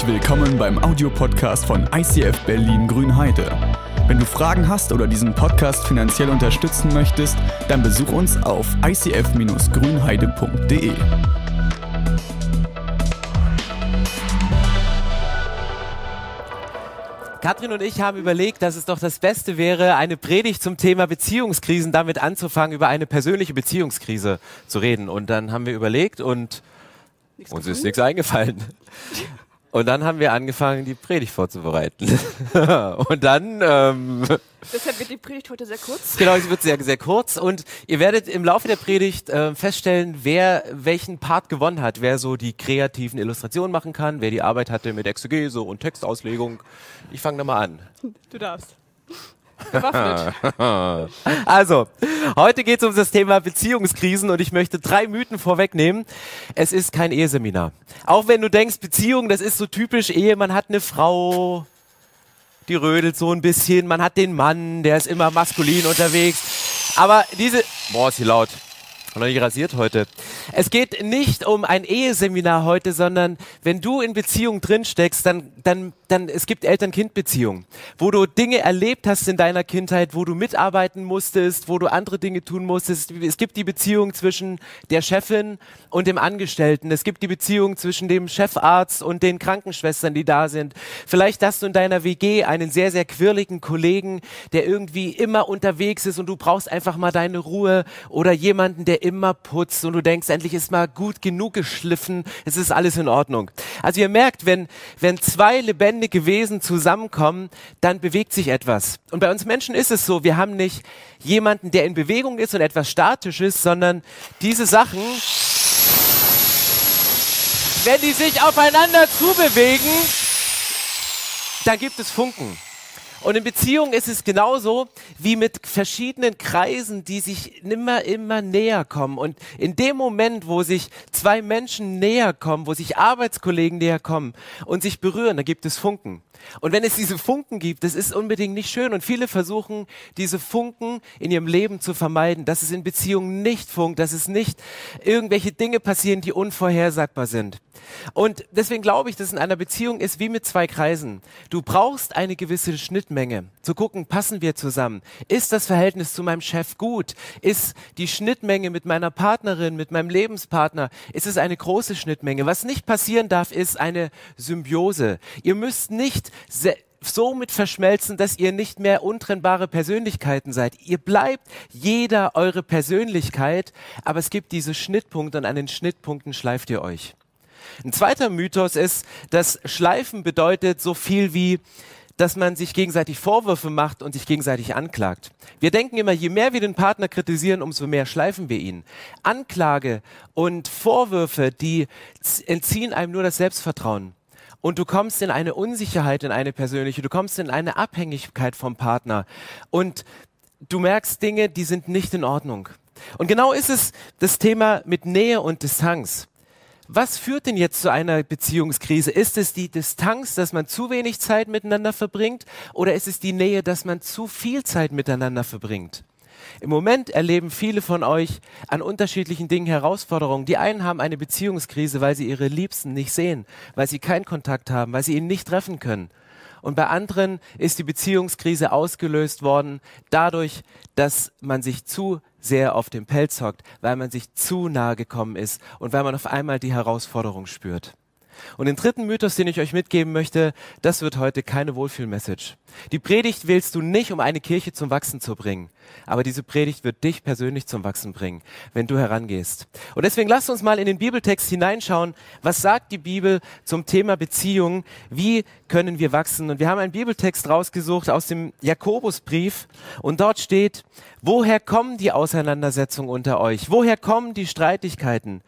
Herzlich willkommen beim Audiopodcast von ICF Berlin Grünheide. Wenn du Fragen hast oder diesen Podcast finanziell unterstützen möchtest, dann besuch uns auf icf-grünheide.de. Katrin und ich haben überlegt, dass es doch das Beste wäre, eine Predigt zum Thema Beziehungskrisen damit anzufangen, über eine persönliche Beziehungskrise zu reden. Und dann haben wir überlegt und nichts uns ist nichts eingefallen. Und dann haben wir angefangen, die Predigt vorzubereiten. und dann. Ähm, Deshalb wird die Predigt heute sehr kurz. Genau, sie wird sehr, sehr kurz. Und ihr werdet im Laufe der Predigt äh, feststellen, wer welchen Part gewonnen hat. Wer so die kreativen Illustrationen machen kann, wer die Arbeit hatte mit Exegese und Textauslegung. Ich fange da mal an. Du darfst. also, heute geht es um das Thema Beziehungskrisen und ich möchte drei Mythen vorwegnehmen. Es ist kein Eheseminar. Auch wenn du denkst, Beziehung, das ist so typisch Ehe, man hat eine Frau, die rödelt so ein bisschen, man hat den Mann, der ist immer maskulin unterwegs. Aber diese, boah, ist hier laut. Noch nicht rasiert heute. Es geht nicht um ein Eheseminar heute, sondern wenn du in Beziehung drin steckst, dann, dann, dann, es gibt Eltern-Kind-Beziehungen, wo du Dinge erlebt hast in deiner Kindheit, wo du mitarbeiten musstest, wo du andere Dinge tun musstest. Es gibt die Beziehung zwischen der Chefin und dem Angestellten. Es gibt die Beziehung zwischen dem Chefarzt und den Krankenschwestern, die da sind. Vielleicht hast du in deiner WG einen sehr, sehr quirligen Kollegen, der irgendwie immer unterwegs ist und du brauchst einfach mal deine Ruhe oder jemanden, der immer putzt und du denkst, endlich ist mal gut genug geschliffen, es ist alles in Ordnung. Also ihr merkt, wenn, wenn zwei lebendige Wesen zusammenkommen, dann bewegt sich etwas. Und bei uns Menschen ist es so, wir haben nicht jemanden, der in Bewegung ist und etwas statisch ist, sondern diese Sachen, wenn die sich aufeinander zubewegen, dann gibt es Funken. Und in Beziehungen ist es genauso wie mit verschiedenen Kreisen, die sich immer, immer näher kommen. Und in dem Moment, wo sich zwei Menschen näher kommen, wo sich Arbeitskollegen näher kommen und sich berühren, da gibt es Funken. Und wenn es diese Funken gibt, das ist unbedingt nicht schön. Und viele versuchen, diese Funken in ihrem Leben zu vermeiden, dass es in Beziehungen nicht funkt, dass es nicht irgendwelche Dinge passieren, die unvorhersagbar sind. Und deswegen glaube ich, dass in einer Beziehung ist wie mit zwei Kreisen. Du brauchst eine gewisse Schnittmenge, zu gucken, passen wir zusammen? Ist das Verhältnis zu meinem Chef gut? Ist die Schnittmenge mit meiner Partnerin, mit meinem Lebenspartner, ist es eine große Schnittmenge? Was nicht passieren darf, ist eine Symbiose. Ihr müsst nicht so mit verschmelzen, dass ihr nicht mehr untrennbare Persönlichkeiten seid. Ihr bleibt jeder eure Persönlichkeit, aber es gibt diese Schnittpunkte und an den Schnittpunkten schleift ihr euch. Ein zweiter Mythos ist, dass Schleifen bedeutet so viel wie, dass man sich gegenseitig Vorwürfe macht und sich gegenseitig anklagt. Wir denken immer, je mehr wir den Partner kritisieren, umso mehr schleifen wir ihn. Anklage und Vorwürfe, die entziehen einem nur das Selbstvertrauen. Und du kommst in eine Unsicherheit, in eine persönliche, du kommst in eine Abhängigkeit vom Partner. Und du merkst Dinge, die sind nicht in Ordnung. Und genau ist es das Thema mit Nähe und Distanz. Was führt denn jetzt zu einer Beziehungskrise? Ist es die Distanz, dass man zu wenig Zeit miteinander verbringt? Oder ist es die Nähe, dass man zu viel Zeit miteinander verbringt? Im Moment erleben viele von euch an unterschiedlichen Dingen Herausforderungen. Die einen haben eine Beziehungskrise, weil sie ihre Liebsten nicht sehen, weil sie keinen Kontakt haben, weil sie ihn nicht treffen können. Und bei anderen ist die Beziehungskrise ausgelöst worden dadurch, dass man sich zu sehr auf dem Pelz hockt, weil man sich zu nahe gekommen ist und weil man auf einmal die Herausforderung spürt. Und den dritten Mythos, den ich euch mitgeben möchte, das wird heute keine Wohlfühlmessage. Die Predigt wählst du nicht, um eine Kirche zum Wachsen zu bringen. Aber diese Predigt wird dich persönlich zum Wachsen bringen, wenn du herangehst. Und deswegen lasst uns mal in den Bibeltext hineinschauen. Was sagt die Bibel zum Thema Beziehung? Wie können wir wachsen? Und wir haben einen Bibeltext rausgesucht aus dem Jakobusbrief. Und dort steht, woher kommen die Auseinandersetzungen unter euch? Woher kommen die Streitigkeiten?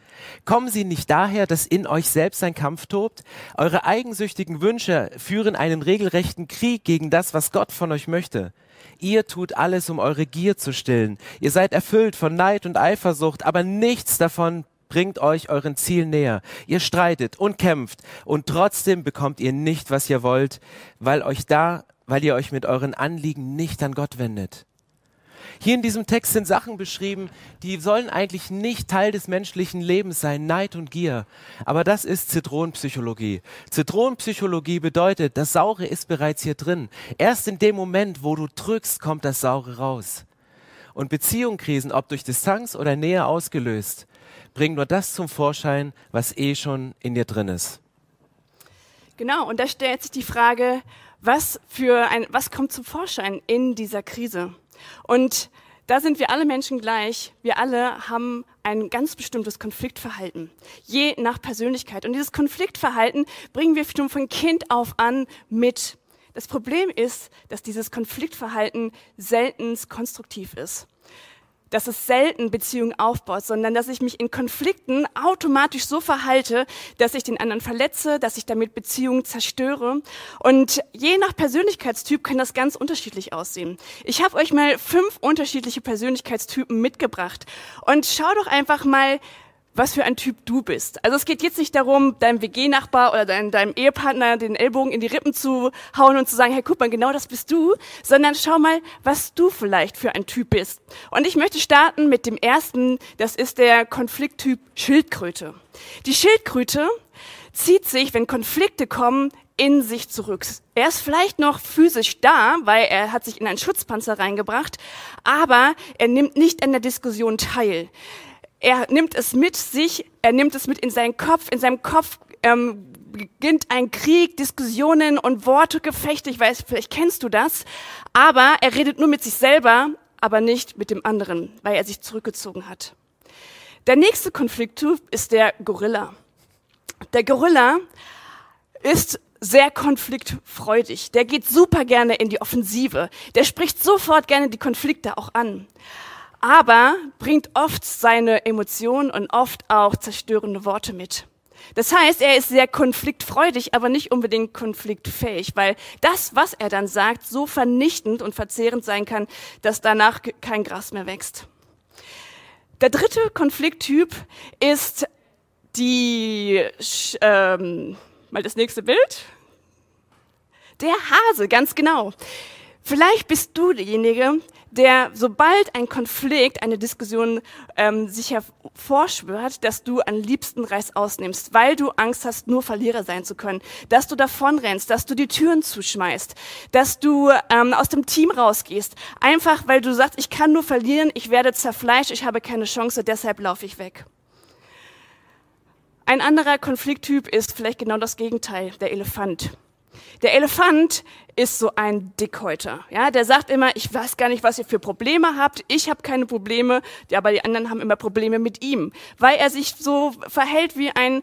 Kommen sie nicht daher, dass in euch selbst ein Kampf tobt? Eure eigensüchtigen Wünsche führen einen regelrechten Krieg gegen das, was Gott von euch möchte. Ihr tut alles, um eure Gier zu stillen. Ihr seid erfüllt von Neid und Eifersucht, aber nichts davon bringt euch euren Ziel näher. Ihr streitet und kämpft und trotzdem bekommt ihr nicht, was ihr wollt, weil euch da, weil ihr euch mit euren Anliegen nicht an Gott wendet. Hier in diesem Text sind Sachen beschrieben, die sollen eigentlich nicht Teil des menschlichen Lebens sein, Neid und Gier. Aber das ist Zitronenpsychologie. Zitronenpsychologie bedeutet, das Saure ist bereits hier drin. Erst in dem Moment, wo du drückst, kommt das Saure raus. Und Beziehungskrisen, ob durch Distanz oder Nähe ausgelöst, bringen nur das zum Vorschein, was eh schon in dir drin ist. Genau, und da stellt sich die Frage, was für ein, was kommt zum Vorschein in dieser Krise? Und da sind wir alle Menschen gleich. Wir alle haben ein ganz bestimmtes Konfliktverhalten, je nach Persönlichkeit. Und dieses Konfliktverhalten bringen wir schon von Kind auf an mit. Das Problem ist, dass dieses Konfliktverhalten selten konstruktiv ist dass es selten Beziehungen aufbaut, sondern dass ich mich in Konflikten automatisch so verhalte, dass ich den anderen verletze, dass ich damit Beziehungen zerstöre. Und je nach Persönlichkeitstyp kann das ganz unterschiedlich aussehen. Ich habe euch mal fünf unterschiedliche Persönlichkeitstypen mitgebracht. Und schau doch einfach mal, was für ein Typ du bist. Also es geht jetzt nicht darum, deinem WG-Nachbar oder deinem, deinem, Ehepartner den Ellbogen in die Rippen zu hauen und zu sagen, hey, guck mal, genau das bist du, sondern schau mal, was du vielleicht für ein Typ bist. Und ich möchte starten mit dem ersten, das ist der Konflikttyp Schildkröte. Die Schildkröte zieht sich, wenn Konflikte kommen, in sich zurück. Er ist vielleicht noch physisch da, weil er hat sich in einen Schutzpanzer reingebracht, aber er nimmt nicht an der Diskussion teil er nimmt es mit sich, er nimmt es mit in seinen Kopf, in seinem Kopf ähm, beginnt ein Krieg, Diskussionen und Worte, Gefechte, ich weiß, vielleicht kennst du das, aber er redet nur mit sich selber, aber nicht mit dem anderen, weil er sich zurückgezogen hat. Der nächste Konflikttyp ist der Gorilla. Der Gorilla ist sehr konfliktfreudig. Der geht super gerne in die Offensive. Der spricht sofort gerne die Konflikte auch an aber bringt oft seine Emotionen und oft auch zerstörende Worte mit. Das heißt, er ist sehr konfliktfreudig, aber nicht unbedingt konfliktfähig, weil das, was er dann sagt, so vernichtend und verzehrend sein kann, dass danach kein Gras mehr wächst. Der dritte Konflikttyp ist die, ähm, mal das nächste Bild. Der Hase, ganz genau. Vielleicht bist du derjenige, der, sobald ein Konflikt, eine Diskussion ähm, sich hervorschwört, dass du am liebsten Reiß ausnimmst, weil du Angst hast, nur Verlierer sein zu können, dass du davonrennst, dass du die Türen zuschmeißt, dass du ähm, aus dem Team rausgehst, einfach weil du sagst, ich kann nur verlieren, ich werde zerfleischt, ich habe keine Chance, deshalb laufe ich weg. Ein anderer Konflikttyp ist vielleicht genau das Gegenteil, der Elefant. Der Elefant ist so ein Dickhäuter. Ja, der sagt immer, ich weiß gar nicht, was ihr für Probleme habt. Ich habe keine Probleme, aber die anderen haben immer Probleme mit ihm, weil er sich so verhält wie ein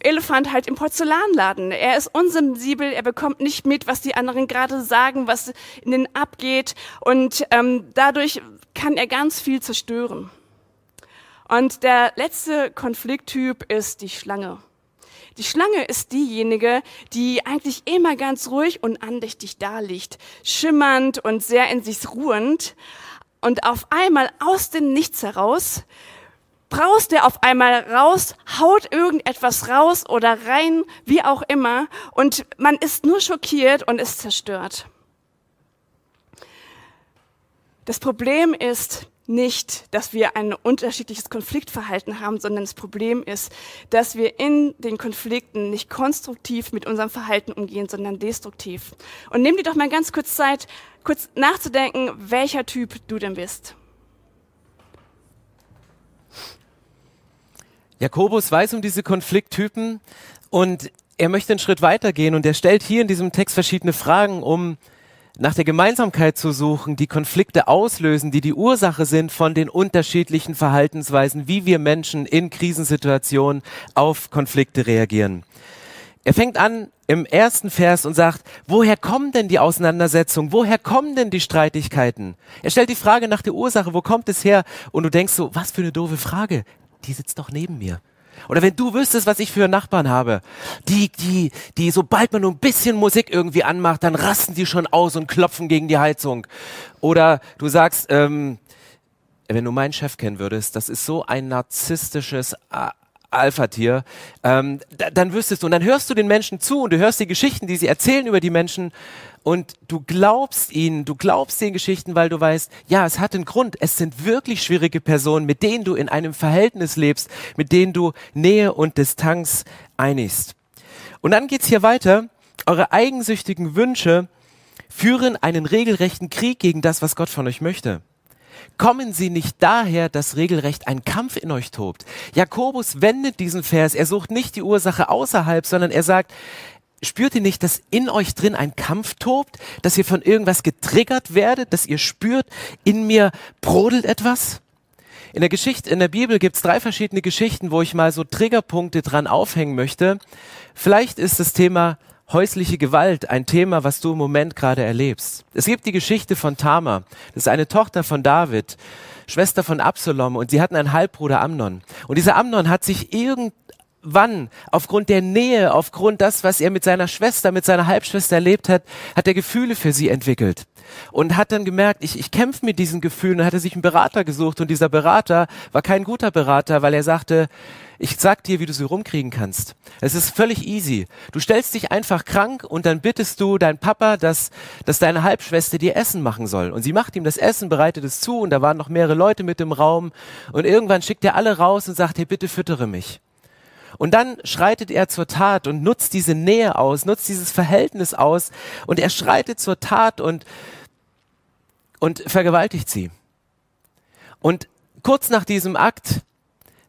Elefant halt im Porzellanladen. Er ist unsensibel, er bekommt nicht mit, was die anderen gerade sagen, was in den abgeht und ähm, dadurch kann er ganz viel zerstören. Und der letzte Konflikttyp ist die Schlange. Die Schlange ist diejenige, die eigentlich immer ganz ruhig und andächtig da liegt, schimmernd und sehr in sich ruhend. Und auf einmal aus dem Nichts heraus braust er auf einmal raus, haut irgendetwas raus oder rein, wie auch immer, und man ist nur schockiert und ist zerstört. Das Problem ist, nicht, dass wir ein unterschiedliches Konfliktverhalten haben, sondern das Problem ist, dass wir in den Konflikten nicht konstruktiv mit unserem Verhalten umgehen, sondern destruktiv. Und nimm dir doch mal ganz kurz Zeit, kurz nachzudenken, welcher Typ du denn bist. Jakobus weiß um diese Konflikttypen und er möchte einen Schritt weitergehen und er stellt hier in diesem Text verschiedene Fragen, um nach der Gemeinsamkeit zu suchen, die Konflikte auslösen, die die Ursache sind von den unterschiedlichen Verhaltensweisen, wie wir Menschen in Krisensituationen auf Konflikte reagieren. Er fängt an im ersten Vers und sagt, woher kommen denn die Auseinandersetzungen? Woher kommen denn die Streitigkeiten? Er stellt die Frage nach der Ursache, wo kommt es her? Und du denkst so, was für eine doofe Frage. Die sitzt doch neben mir. Oder wenn du wüsstest, was ich für Nachbarn habe, die, die, die, sobald man nur ein bisschen Musik irgendwie anmacht, dann rasten die schon aus und klopfen gegen die Heizung. Oder du sagst, ähm, wenn du meinen Chef kennen würdest, das ist so ein narzisstisches Alpha-Tier, ähm, da, dann wüsstest du, und dann hörst du den Menschen zu und du hörst die Geschichten, die sie erzählen über die Menschen und du glaubst ihnen, du glaubst den Geschichten, weil du weißt, ja, es hat einen Grund. Es sind wirklich schwierige Personen, mit denen du in einem Verhältnis lebst, mit denen du Nähe und Distanz einigst. Und dann geht's hier weiter. Eure eigensüchtigen Wünsche führen einen regelrechten Krieg gegen das, was Gott von euch möchte kommen sie nicht daher, dass regelrecht ein Kampf in euch tobt. Jakobus wendet diesen Vers, er sucht nicht die Ursache außerhalb, sondern er sagt, spürt ihr nicht, dass in euch drin ein Kampf tobt, dass ihr von irgendwas getriggert werdet, dass ihr spürt, in mir brodelt etwas? In der Geschichte, in der Bibel gibt's drei verschiedene Geschichten, wo ich mal so Triggerpunkte dran aufhängen möchte. Vielleicht ist das Thema häusliche Gewalt ein Thema, was du im Moment gerade erlebst. Es gibt die Geschichte von Tama. Das ist eine Tochter von David, Schwester von Absalom und sie hatten einen Halbbruder Amnon. Und dieser Amnon hat sich irgendwann aufgrund der Nähe, aufgrund das, was er mit seiner Schwester, mit seiner Halbschwester erlebt hat, hat er Gefühle für sie entwickelt und hat dann gemerkt, ich, ich kämpfe mit diesen Gefühlen und hat er sich einen Berater gesucht und dieser Berater war kein guter Berater, weil er sagte, ich sag dir, wie du sie rumkriegen kannst. Es ist völlig easy. Du stellst dich einfach krank und dann bittest du deinen Papa, dass, dass deine Halbschwester dir Essen machen soll. Und sie macht ihm das Essen, bereitet es zu und da waren noch mehrere Leute mit im Raum und irgendwann schickt er alle raus und sagt, hey, bitte füttere mich. Und dann schreitet er zur Tat und nutzt diese Nähe aus, nutzt dieses Verhältnis aus und er schreitet zur Tat und, und vergewaltigt sie. Und kurz nach diesem Akt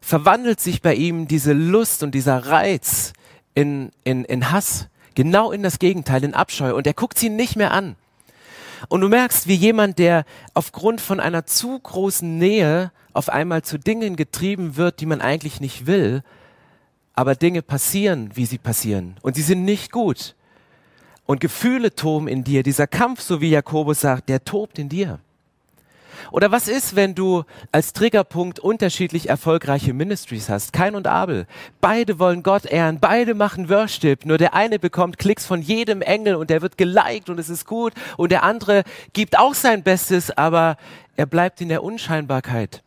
verwandelt sich bei ihm diese Lust und dieser Reiz in, in, in Hass, genau in das Gegenteil, in Abscheu. Und er guckt sie nicht mehr an. Und du merkst, wie jemand, der aufgrund von einer zu großen Nähe auf einmal zu Dingen getrieben wird, die man eigentlich nicht will, aber Dinge passieren, wie sie passieren. Und sie sind nicht gut. Und Gefühle toben in dir. Dieser Kampf, so wie Jakobus sagt, der tobt in dir. Oder was ist, wenn du als Triggerpunkt unterschiedlich erfolgreiche Ministries hast? Kain und Abel. Beide wollen Gott ehren, beide machen Worship. Nur der eine bekommt Klicks von jedem Engel und der wird geliked und es ist gut. Und der andere gibt auch sein Bestes, aber er bleibt in der Unscheinbarkeit.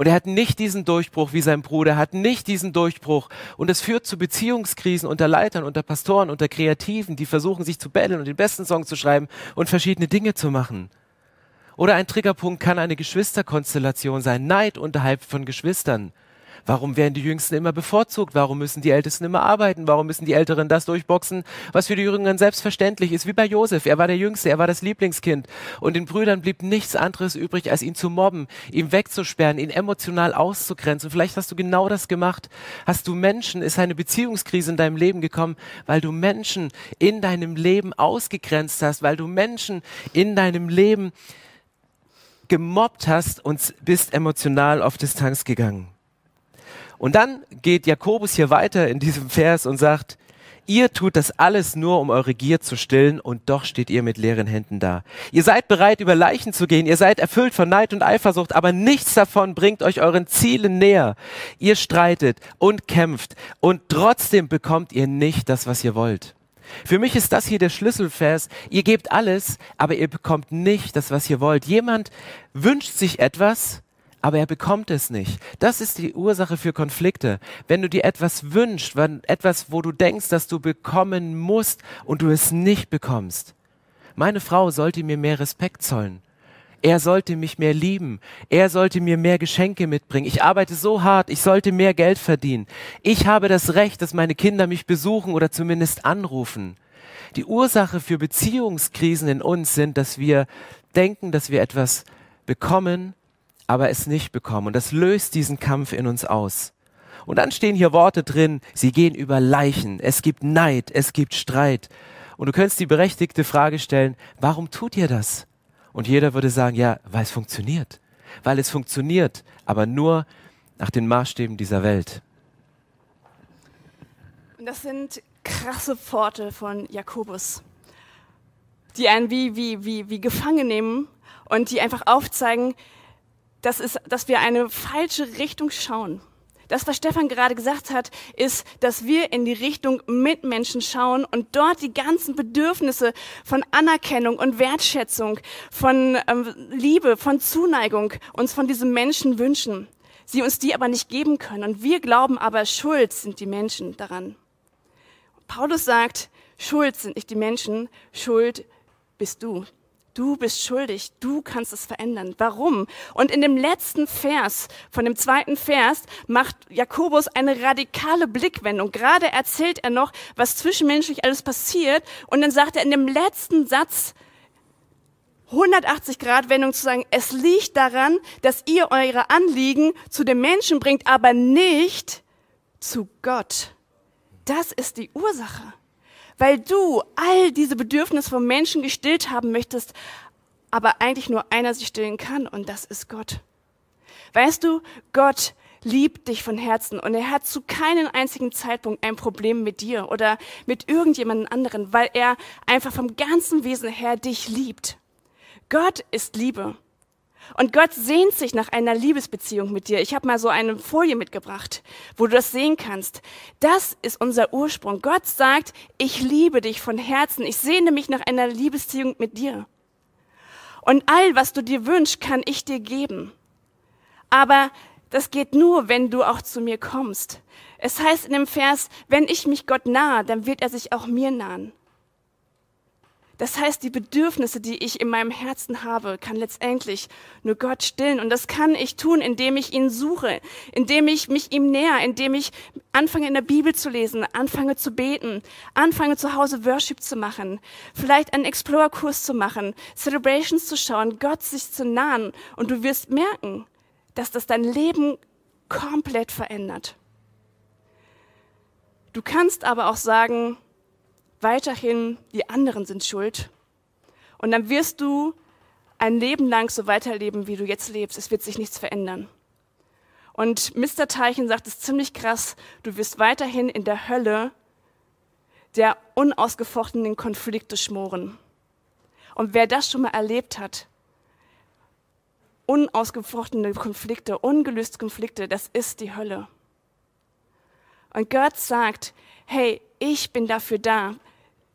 Und er hat nicht diesen Durchbruch wie sein Bruder, hat nicht diesen Durchbruch. Und es führt zu Beziehungskrisen unter Leitern, unter Pastoren, unter Kreativen, die versuchen, sich zu betteln und den besten Song zu schreiben und verschiedene Dinge zu machen. Oder ein Triggerpunkt kann eine Geschwisterkonstellation sein, Neid unterhalb von Geschwistern. Warum werden die Jüngsten immer bevorzugt? Warum müssen die Ältesten immer arbeiten? Warum müssen die Älteren das durchboxen, was für die Jüngeren selbstverständlich ist? Wie bei Josef. Er war der Jüngste, er war das Lieblingskind. Und den Brüdern blieb nichts anderes übrig, als ihn zu mobben, ihn wegzusperren, ihn emotional auszugrenzen. Vielleicht hast du genau das gemacht. Hast du Menschen, ist eine Beziehungskrise in deinem Leben gekommen, weil du Menschen in deinem Leben ausgegrenzt hast, weil du Menschen in deinem Leben gemobbt hast und bist emotional auf Distanz gegangen. Und dann geht Jakobus hier weiter in diesem Vers und sagt, Ihr tut das alles nur, um eure Gier zu stillen, und doch steht ihr mit leeren Händen da. Ihr seid bereit, über Leichen zu gehen, ihr seid erfüllt von Neid und Eifersucht, aber nichts davon bringt euch euren Zielen näher. Ihr streitet und kämpft, und trotzdem bekommt ihr nicht das, was ihr wollt. Für mich ist das hier der Schlüsselvers. Ihr gebt alles, aber ihr bekommt nicht das, was ihr wollt. Jemand wünscht sich etwas, aber er bekommt es nicht. Das ist die Ursache für Konflikte. Wenn du dir etwas wünschst, wenn etwas, wo du denkst, dass du bekommen musst und du es nicht bekommst. Meine Frau sollte mir mehr Respekt zollen. Er sollte mich mehr lieben. Er sollte mir mehr Geschenke mitbringen. Ich arbeite so hart. Ich sollte mehr Geld verdienen. Ich habe das Recht, dass meine Kinder mich besuchen oder zumindest anrufen. Die Ursache für Beziehungskrisen in uns sind, dass wir denken, dass wir etwas bekommen, aber es nicht bekommen. Und das löst diesen Kampf in uns aus. Und dann stehen hier Worte drin, sie gehen über Leichen. Es gibt Neid, es gibt Streit. Und du könntest die berechtigte Frage stellen, warum tut ihr das? Und jeder würde sagen, ja, weil es funktioniert. Weil es funktioniert, aber nur nach den Maßstäben dieser Welt. Und das sind krasse Worte von Jakobus, die einen wie, wie, wie, wie gefangen nehmen und die einfach aufzeigen, dass, es, dass wir eine falsche Richtung schauen. Das, was Stefan gerade gesagt hat, ist, dass wir in die Richtung Mitmenschen schauen und dort die ganzen Bedürfnisse von Anerkennung und Wertschätzung, von ähm, Liebe, von Zuneigung uns von diesem Menschen wünschen. sie uns die aber nicht geben können. Und wir glauben aber, schuld sind die Menschen daran. Paulus sagt, schuld sind nicht die Menschen, schuld bist du. Du bist schuldig, du kannst es verändern. Warum? Und in dem letzten Vers, von dem zweiten Vers, macht Jakobus eine radikale Blickwendung. Gerade erzählt er noch, was zwischenmenschlich alles passiert. Und dann sagt er in dem letzten Satz, 180 Grad Wendung zu sagen, es liegt daran, dass ihr eure Anliegen zu den Menschen bringt, aber nicht zu Gott. Das ist die Ursache weil du all diese Bedürfnisse von Menschen gestillt haben möchtest, aber eigentlich nur einer sie stillen kann und das ist Gott. Weißt du, Gott liebt dich von Herzen und er hat zu keinem einzigen Zeitpunkt ein Problem mit dir oder mit irgendjemandem anderen, weil er einfach vom ganzen Wesen her dich liebt. Gott ist Liebe. Und Gott sehnt sich nach einer Liebesbeziehung mit dir. Ich habe mal so eine Folie mitgebracht, wo du das sehen kannst. Das ist unser Ursprung. Gott sagt, ich liebe dich von Herzen. Ich sehne mich nach einer Liebesbeziehung mit dir. Und all, was du dir wünschst, kann ich dir geben. Aber das geht nur, wenn du auch zu mir kommst. Es heißt in dem Vers, wenn ich mich Gott nahe, dann wird er sich auch mir nahen. Das heißt, die Bedürfnisse, die ich in meinem Herzen habe, kann letztendlich nur Gott stillen. Und das kann ich tun, indem ich ihn suche, indem ich mich ihm näher, indem ich anfange in der Bibel zu lesen, anfange zu beten, anfange zu Hause Worship zu machen, vielleicht einen Explore-Kurs zu machen, Celebrations zu schauen, Gott sich zu nahen. Und du wirst merken, dass das dein Leben komplett verändert. Du kannst aber auch sagen, weiterhin, die anderen sind schuld. Und dann wirst du ein Leben lang so weiterleben, wie du jetzt lebst. Es wird sich nichts verändern. Und Mr. Teilchen sagt es ziemlich krass, du wirst weiterhin in der Hölle der unausgefochtenen Konflikte schmoren. Und wer das schon mal erlebt hat, unausgefochtene Konflikte, ungelöste Konflikte, das ist die Hölle. Und Gott sagt, hey, ich bin dafür da,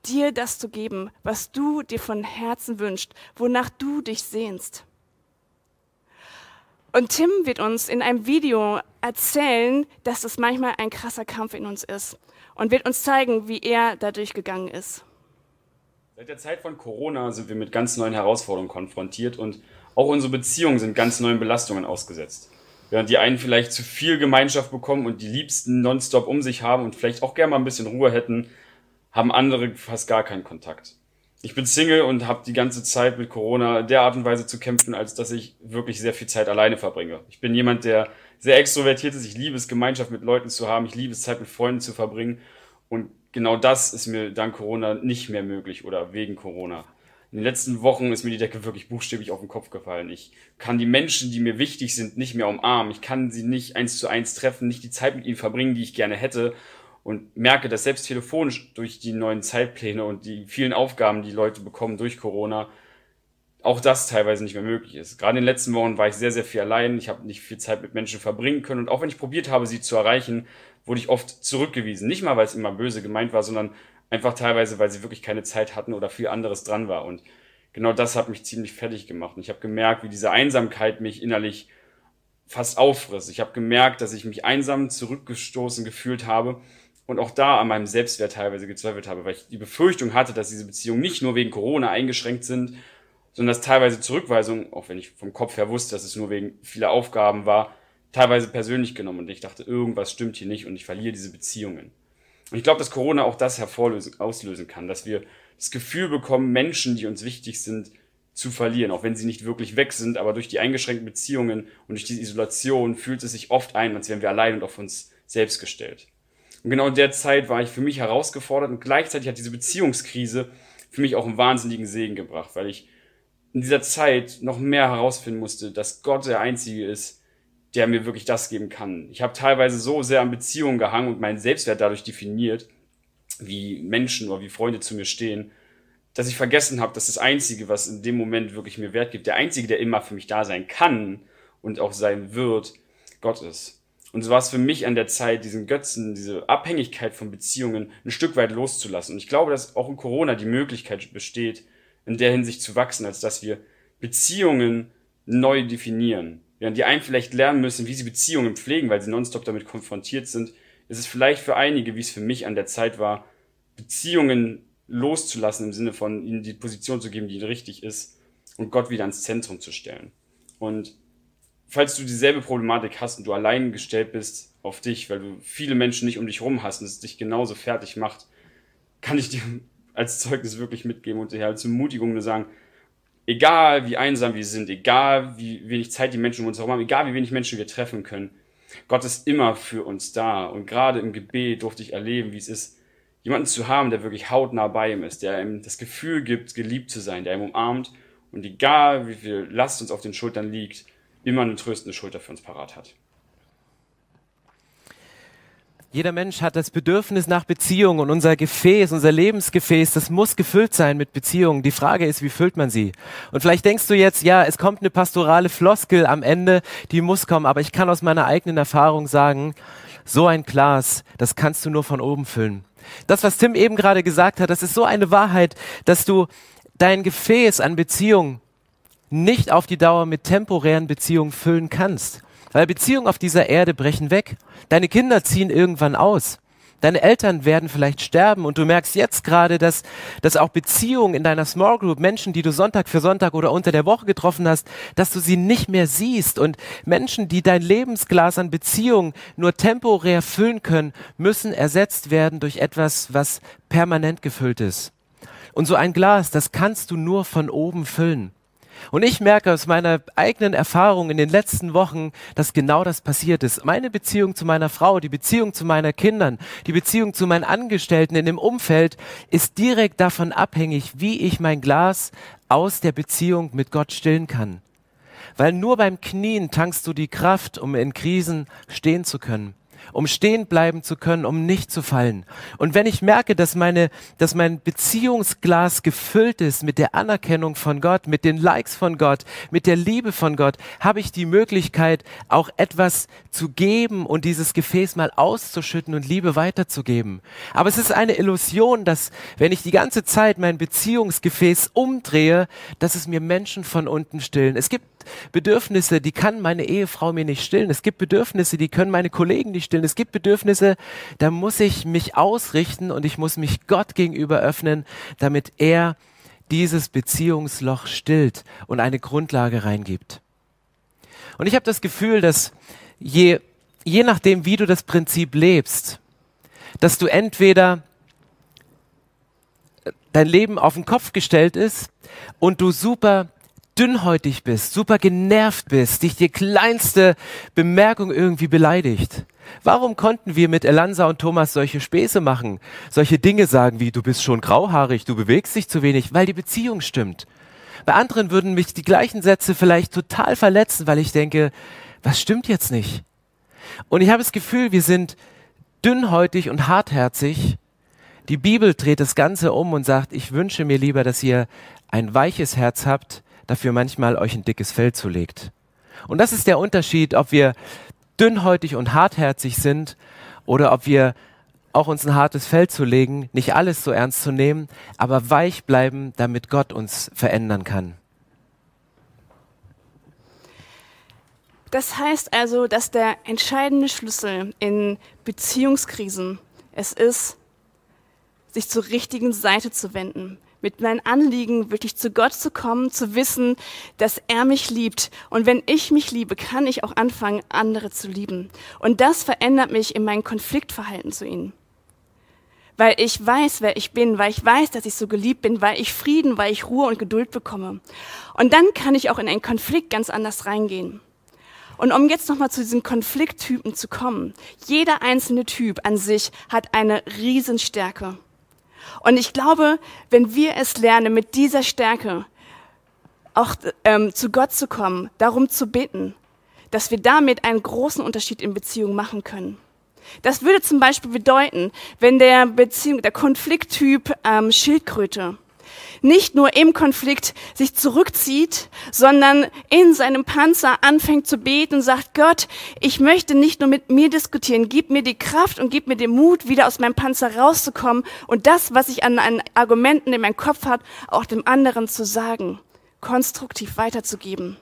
dir das zu geben, was du dir von Herzen wünschst, wonach du dich sehnst. Und Tim wird uns in einem Video erzählen, dass es manchmal ein krasser Kampf in uns ist und wird uns zeigen, wie er dadurch gegangen ist. Seit der Zeit von Corona sind wir mit ganz neuen Herausforderungen konfrontiert und auch unsere Beziehungen sind ganz neuen Belastungen ausgesetzt. Während die einen vielleicht zu viel Gemeinschaft bekommen und die Liebsten nonstop um sich haben und vielleicht auch gerne mal ein bisschen Ruhe hätten, haben andere fast gar keinen Kontakt. Ich bin Single und habe die ganze Zeit mit Corona der Art und Weise zu kämpfen, als dass ich wirklich sehr viel Zeit alleine verbringe. Ich bin jemand, der sehr extrovertiert ist. Ich liebe es, Gemeinschaft mit Leuten zu haben. Ich liebe es, Zeit mit Freunden zu verbringen. Und genau das ist mir dank Corona nicht mehr möglich oder wegen Corona. In den letzten Wochen ist mir die Decke wirklich buchstäblich auf den Kopf gefallen. Ich kann die Menschen, die mir wichtig sind, nicht mehr umarmen. Ich kann sie nicht eins zu eins treffen, nicht die Zeit mit ihnen verbringen, die ich gerne hätte und merke, dass selbst telefonisch durch die neuen Zeitpläne und die vielen Aufgaben, die Leute bekommen durch Corona, auch das teilweise nicht mehr möglich ist. Gerade in den letzten Wochen war ich sehr, sehr viel allein. Ich habe nicht viel Zeit mit Menschen verbringen können. Und auch wenn ich probiert habe, sie zu erreichen, wurde ich oft zurückgewiesen. Nicht mal, weil es immer böse gemeint war, sondern einfach teilweise, weil sie wirklich keine Zeit hatten oder viel anderes dran war. Und genau das hat mich ziemlich fertig gemacht. Und ich habe gemerkt, wie diese Einsamkeit mich innerlich fast auffrisst. Ich habe gemerkt, dass ich mich einsam zurückgestoßen gefühlt habe und auch da an meinem Selbstwert teilweise gezweifelt habe, weil ich die Befürchtung hatte, dass diese Beziehungen nicht nur wegen Corona eingeschränkt sind, sondern dass teilweise Zurückweisungen, auch wenn ich vom Kopf her wusste, dass es nur wegen vieler Aufgaben war, teilweise persönlich genommen und ich dachte, irgendwas stimmt hier nicht und ich verliere diese Beziehungen. Und ich glaube, dass Corona auch das hervorlösen, auslösen kann, dass wir das Gefühl bekommen, Menschen, die uns wichtig sind, zu verlieren, auch wenn sie nicht wirklich weg sind, aber durch die eingeschränkten Beziehungen und durch diese Isolation fühlt es sich oft ein, als wären wir allein und auf uns selbst gestellt. Und genau in der Zeit war ich für mich herausgefordert und gleichzeitig hat diese Beziehungskrise für mich auch einen wahnsinnigen Segen gebracht, weil ich in dieser Zeit noch mehr herausfinden musste, dass Gott der Einzige ist, der mir wirklich das geben kann. Ich habe teilweise so sehr an Beziehungen gehangen und meinen Selbstwert dadurch definiert, wie Menschen oder wie Freunde zu mir stehen, dass ich vergessen habe, dass das Einzige, was in dem Moment wirklich mir Wert gibt, der Einzige, der immer für mich da sein kann und auch sein wird, Gott ist. Und so war es für mich an der Zeit, diesen Götzen, diese Abhängigkeit von Beziehungen ein Stück weit loszulassen. Und ich glaube, dass auch in Corona die Möglichkeit besteht, in der Hinsicht zu wachsen, als dass wir Beziehungen neu definieren. Während die einen vielleicht lernen müssen, wie sie Beziehungen pflegen, weil sie nonstop damit konfrontiert sind, ist es vielleicht für einige, wie es für mich an der Zeit war, Beziehungen loszulassen im Sinne von ihnen die Position zu geben, die richtig ist und Gott wieder ans Zentrum zu stellen. Und falls du dieselbe Problematik hast und du allein gestellt bist auf dich, weil du viele Menschen nicht um dich rum hast und es dich genauso fertig macht, kann ich dir als Zeugnis wirklich mitgeben und dir als Ermutigung nur sagen, egal wie einsam wir sind, egal wie wenig Zeit die Menschen um uns herum haben, egal wie wenig Menschen wir treffen können, Gott ist immer für uns da. Und gerade im Gebet durfte ich erleben, wie es ist, jemanden zu haben, der wirklich hautnah bei ihm ist, der ihm das Gefühl gibt, geliebt zu sein, der ihm umarmt und egal wie viel Last uns auf den Schultern liegt, immer eine tröstende Schulter für uns parat hat. Jeder Mensch hat das Bedürfnis nach Beziehung und unser Gefäß, unser Lebensgefäß, das muss gefüllt sein mit Beziehungen. Die Frage ist, wie füllt man sie? Und vielleicht denkst du jetzt, ja, es kommt eine pastorale Floskel am Ende, die muss kommen, aber ich kann aus meiner eigenen Erfahrung sagen, so ein Glas, das kannst du nur von oben füllen. Das, was Tim eben gerade gesagt hat, das ist so eine Wahrheit, dass du dein Gefäß an Beziehung nicht auf die Dauer mit temporären Beziehungen füllen kannst. Weil Beziehungen auf dieser Erde brechen weg. Deine Kinder ziehen irgendwann aus. Deine Eltern werden vielleicht sterben und du merkst jetzt gerade, dass, dass auch Beziehungen in deiner Small Group, Menschen, die du Sonntag für Sonntag oder unter der Woche getroffen hast, dass du sie nicht mehr siehst und Menschen, die dein Lebensglas an Beziehungen nur temporär füllen können, müssen ersetzt werden durch etwas, was permanent gefüllt ist. Und so ein Glas, das kannst du nur von oben füllen. Und ich merke aus meiner eigenen Erfahrung in den letzten Wochen, dass genau das passiert ist. Meine Beziehung zu meiner Frau, die Beziehung zu meinen Kindern, die Beziehung zu meinen Angestellten in dem Umfeld ist direkt davon abhängig, wie ich mein Glas aus der Beziehung mit Gott stillen kann. Weil nur beim Knien tankst du die Kraft, um in Krisen stehen zu können um stehen bleiben zu können, um nicht zu fallen. Und wenn ich merke, dass meine, dass mein Beziehungsglas gefüllt ist mit der Anerkennung von Gott, mit den Likes von Gott, mit der Liebe von Gott, habe ich die Möglichkeit, auch etwas zu geben und dieses Gefäß mal auszuschütten und Liebe weiterzugeben. Aber es ist eine Illusion, dass wenn ich die ganze Zeit mein Beziehungsgefäß umdrehe, dass es mir Menschen von unten stillen. Es gibt Bedürfnisse, die kann meine Ehefrau mir nicht stillen. Es gibt Bedürfnisse, die können meine Kollegen nicht stillen. Es gibt Bedürfnisse, da muss ich mich ausrichten und ich muss mich Gott gegenüber öffnen, damit er dieses Beziehungsloch stillt und eine Grundlage reingibt. Und ich habe das Gefühl, dass je, je nachdem, wie du das Prinzip lebst, dass du entweder dein Leben auf den Kopf gestellt ist und du super dünnhäutig bist, super genervt bist, dich die kleinste Bemerkung irgendwie beleidigt. Warum konnten wir mit Elansa und Thomas solche Späße machen, solche Dinge sagen wie du bist schon grauhaarig, du bewegst dich zu wenig, weil die Beziehung stimmt. Bei anderen würden mich die gleichen Sätze vielleicht total verletzen, weil ich denke, was stimmt jetzt nicht? Und ich habe das Gefühl, wir sind dünnhäutig und hartherzig. Die Bibel dreht das Ganze um und sagt, ich wünsche mir lieber, dass ihr ein weiches Herz habt, dafür manchmal euch ein dickes Fell zulegt. Und das ist der Unterschied, ob wir dünnhäutig und hartherzig sind oder ob wir auch uns ein hartes Fell zu legen, nicht alles so ernst zu nehmen, aber weich bleiben, damit Gott uns verändern kann. Das heißt also, dass der entscheidende Schlüssel in Beziehungskrisen es ist, sich zur richtigen Seite zu wenden, mit meinen Anliegen wirklich zu Gott zu kommen, zu wissen, dass er mich liebt. Und wenn ich mich liebe, kann ich auch anfangen, andere zu lieben. Und das verändert mich in mein Konfliktverhalten zu ihnen. Weil ich weiß, wer ich bin, weil ich weiß, dass ich so geliebt bin, weil ich Frieden, weil ich Ruhe und Geduld bekomme. Und dann kann ich auch in einen Konflikt ganz anders reingehen. Und um jetzt nochmal zu diesen Konflikttypen zu kommen. Jeder einzelne Typ an sich hat eine Riesenstärke. Und ich glaube, wenn wir es lernen, mit dieser Stärke auch ähm, zu Gott zu kommen, darum zu bitten, dass wir damit einen großen Unterschied in Beziehungen machen können. Das würde zum Beispiel bedeuten, wenn der Beziehung, der Konflikttyp ähm, Schildkröte nicht nur im Konflikt sich zurückzieht, sondern in seinem Panzer anfängt zu beten und sagt, Gott, ich möchte nicht nur mit mir diskutieren, gib mir die Kraft und gib mir den Mut, wieder aus meinem Panzer rauszukommen und das, was ich an, an Argumenten in meinem Kopf habe, auch dem anderen zu sagen, konstruktiv weiterzugeben.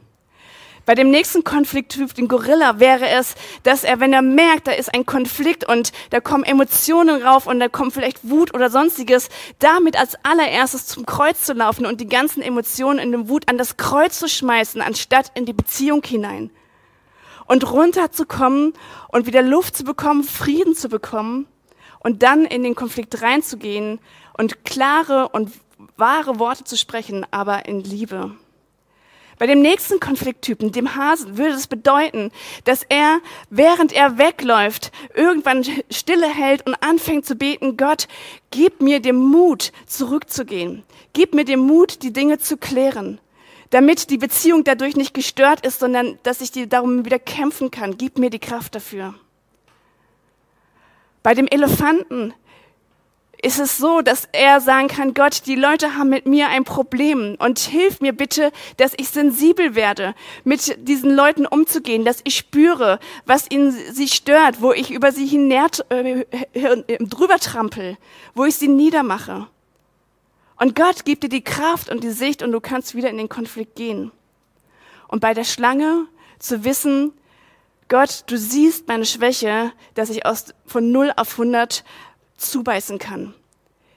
Bei dem nächsten Konflikttyp, den Gorilla, wäre es, dass er, wenn er merkt, da ist ein Konflikt und da kommen Emotionen rauf und da kommt vielleicht Wut oder sonstiges, damit als allererstes zum Kreuz zu laufen und die ganzen Emotionen in dem Wut an das Kreuz zu schmeißen, anstatt in die Beziehung hinein. Und runterzukommen und wieder Luft zu bekommen, Frieden zu bekommen und dann in den Konflikt reinzugehen und klare und wahre Worte zu sprechen, aber in Liebe. Bei dem nächsten Konflikttypen, dem Hasen, würde es bedeuten, dass er, während er wegläuft, irgendwann Stille hält und anfängt zu beten, Gott, gib mir den Mut, zurückzugehen. Gib mir den Mut, die Dinge zu klären. Damit die Beziehung dadurch nicht gestört ist, sondern dass ich die darum wieder kämpfen kann. Gib mir die Kraft dafür. Bei dem Elefanten ist es so, dass er sagen kann, Gott, die Leute haben mit mir ein Problem und hilf mir bitte, dass ich sensibel werde, mit diesen Leuten umzugehen, dass ich spüre, was ihnen sie stört, wo ich über sie hinährt, äh, drüber trampel, wo ich sie niedermache. Und Gott gibt dir die Kraft und die Sicht und du kannst wieder in den Konflikt gehen. Und bei der Schlange zu wissen, Gott, du siehst meine Schwäche, dass ich aus, von 0 auf 100 zubeißen kann.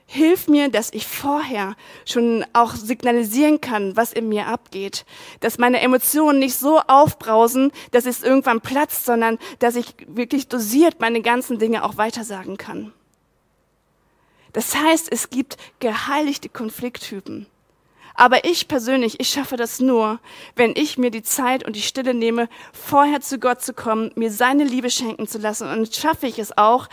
Hilf mir, dass ich vorher schon auch signalisieren kann, was in mir abgeht. Dass meine Emotionen nicht so aufbrausen, dass es irgendwann platzt, sondern dass ich wirklich dosiert meine ganzen Dinge auch weitersagen kann. Das heißt, es gibt geheiligte Konflikttypen. Aber ich persönlich, ich schaffe das nur, wenn ich mir die Zeit und die Stille nehme, vorher zu Gott zu kommen, mir seine Liebe schenken zu lassen. Und schaffe ich es auch,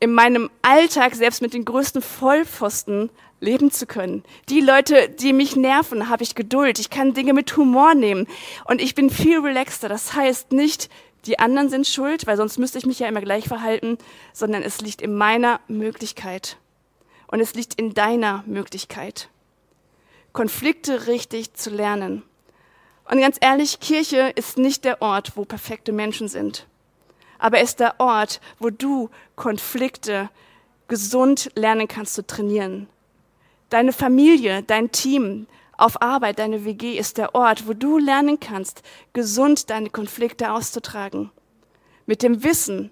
in meinem Alltag selbst mit den größten Vollpfosten leben zu können. Die Leute, die mich nerven, habe ich Geduld. Ich kann Dinge mit Humor nehmen und ich bin viel relaxter. Das heißt nicht, die anderen sind schuld, weil sonst müsste ich mich ja immer gleich verhalten, sondern es liegt in meiner Möglichkeit und es liegt in deiner Möglichkeit, Konflikte richtig zu lernen. Und ganz ehrlich, Kirche ist nicht der Ort, wo perfekte Menschen sind aber ist der Ort, wo du Konflikte gesund lernen kannst zu trainieren. Deine Familie, dein Team auf Arbeit, deine WG ist der Ort, wo du lernen kannst, gesund deine Konflikte auszutragen. Mit dem Wissen,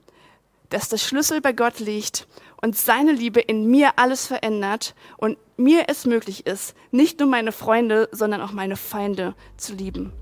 dass der Schlüssel bei Gott liegt und seine Liebe in mir alles verändert und mir es möglich ist, nicht nur meine Freunde, sondern auch meine Feinde zu lieben.